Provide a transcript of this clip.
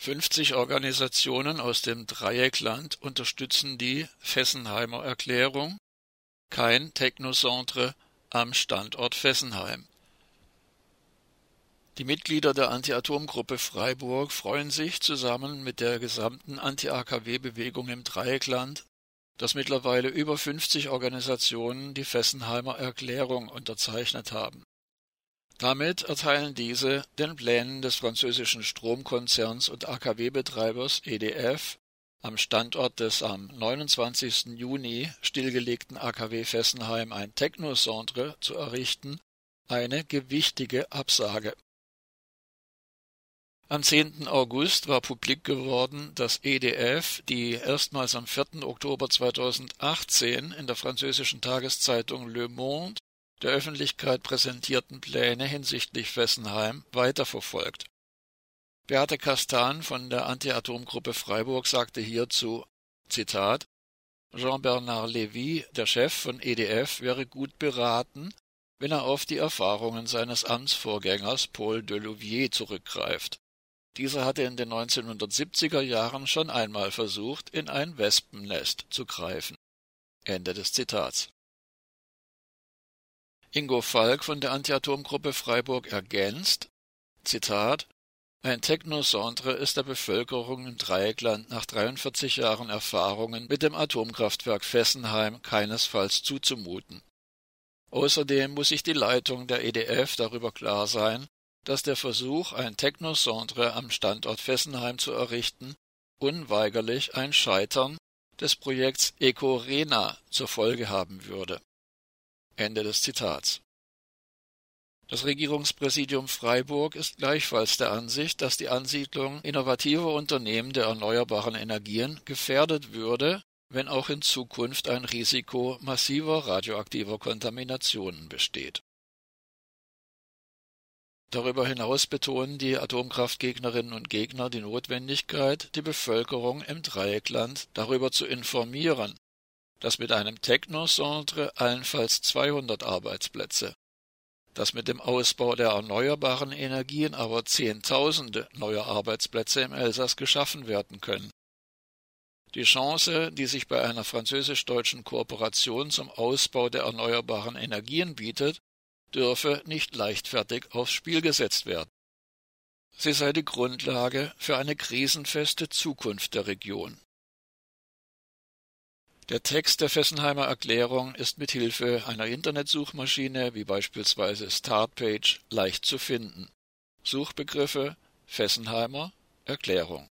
50 Organisationen aus dem Dreieckland unterstützen die Fessenheimer Erklärung Kein Technocentre am Standort Fessenheim. Die Mitglieder der Anti-Atom-Gruppe Freiburg freuen sich zusammen mit der gesamten Anti-AKW-Bewegung im Dreieckland, dass mittlerweile über 50 Organisationen die Fessenheimer Erklärung unterzeichnet haben damit erteilen diese den Plänen des französischen Stromkonzerns und AKW-Betreibers EDF am Standort des am 29. Juni stillgelegten AKW Fessenheim ein Technocentre zu errichten, eine gewichtige Absage. Am 10. August war publik geworden, dass EDF die erstmals am 4. Oktober 2018 in der französischen Tageszeitung Le Monde der Öffentlichkeit präsentierten Pläne hinsichtlich Fessenheim weiterverfolgt. Beate Castan von der Anti-Atom-Gruppe Freiburg sagte hierzu Zitat Jean-Bernard Lévy, der Chef von EDF, wäre gut beraten, wenn er auf die Erfahrungen seines Amtsvorgängers Paul Delouvier zurückgreift. Dieser hatte in den 1970er Jahren schon einmal versucht, in ein Wespennest zu greifen. Ende des Zitats. Ingo Falk von der Anti-Atom-Gruppe Freiburg ergänzt: Zitat ein Technocentre ist der Bevölkerung im Dreieckland nach 43 Jahren Erfahrungen mit dem Atomkraftwerk Fessenheim keinesfalls zuzumuten. Außerdem muss sich die Leitung der EDF darüber klar sein, dass der Versuch, ein Technocentre am Standort Fessenheim zu errichten, unweigerlich ein Scheitern des Projekts EcoRena zur Folge haben würde Ende des Zitats. Das Regierungspräsidium Freiburg ist gleichfalls der Ansicht, dass die Ansiedlung innovativer Unternehmen der erneuerbaren Energien gefährdet würde, wenn auch in Zukunft ein Risiko massiver radioaktiver Kontaminationen besteht. Darüber hinaus betonen die Atomkraftgegnerinnen und Gegner die Notwendigkeit, die Bevölkerung im Dreieckland darüber zu informieren, das mit einem Technocentre allenfalls 200 Arbeitsplätze, das mit dem Ausbau der erneuerbaren Energien aber Zehntausende neue Arbeitsplätze im Elsass geschaffen werden können. Die Chance, die sich bei einer französisch-deutschen Kooperation zum Ausbau der erneuerbaren Energien bietet, dürfe nicht leichtfertig aufs Spiel gesetzt werden. Sie sei die Grundlage für eine krisenfeste Zukunft der Region. Der Text der Fessenheimer Erklärung ist mit Hilfe einer Internetsuchmaschine wie beispielsweise Startpage leicht zu finden. Suchbegriffe Fessenheimer Erklärung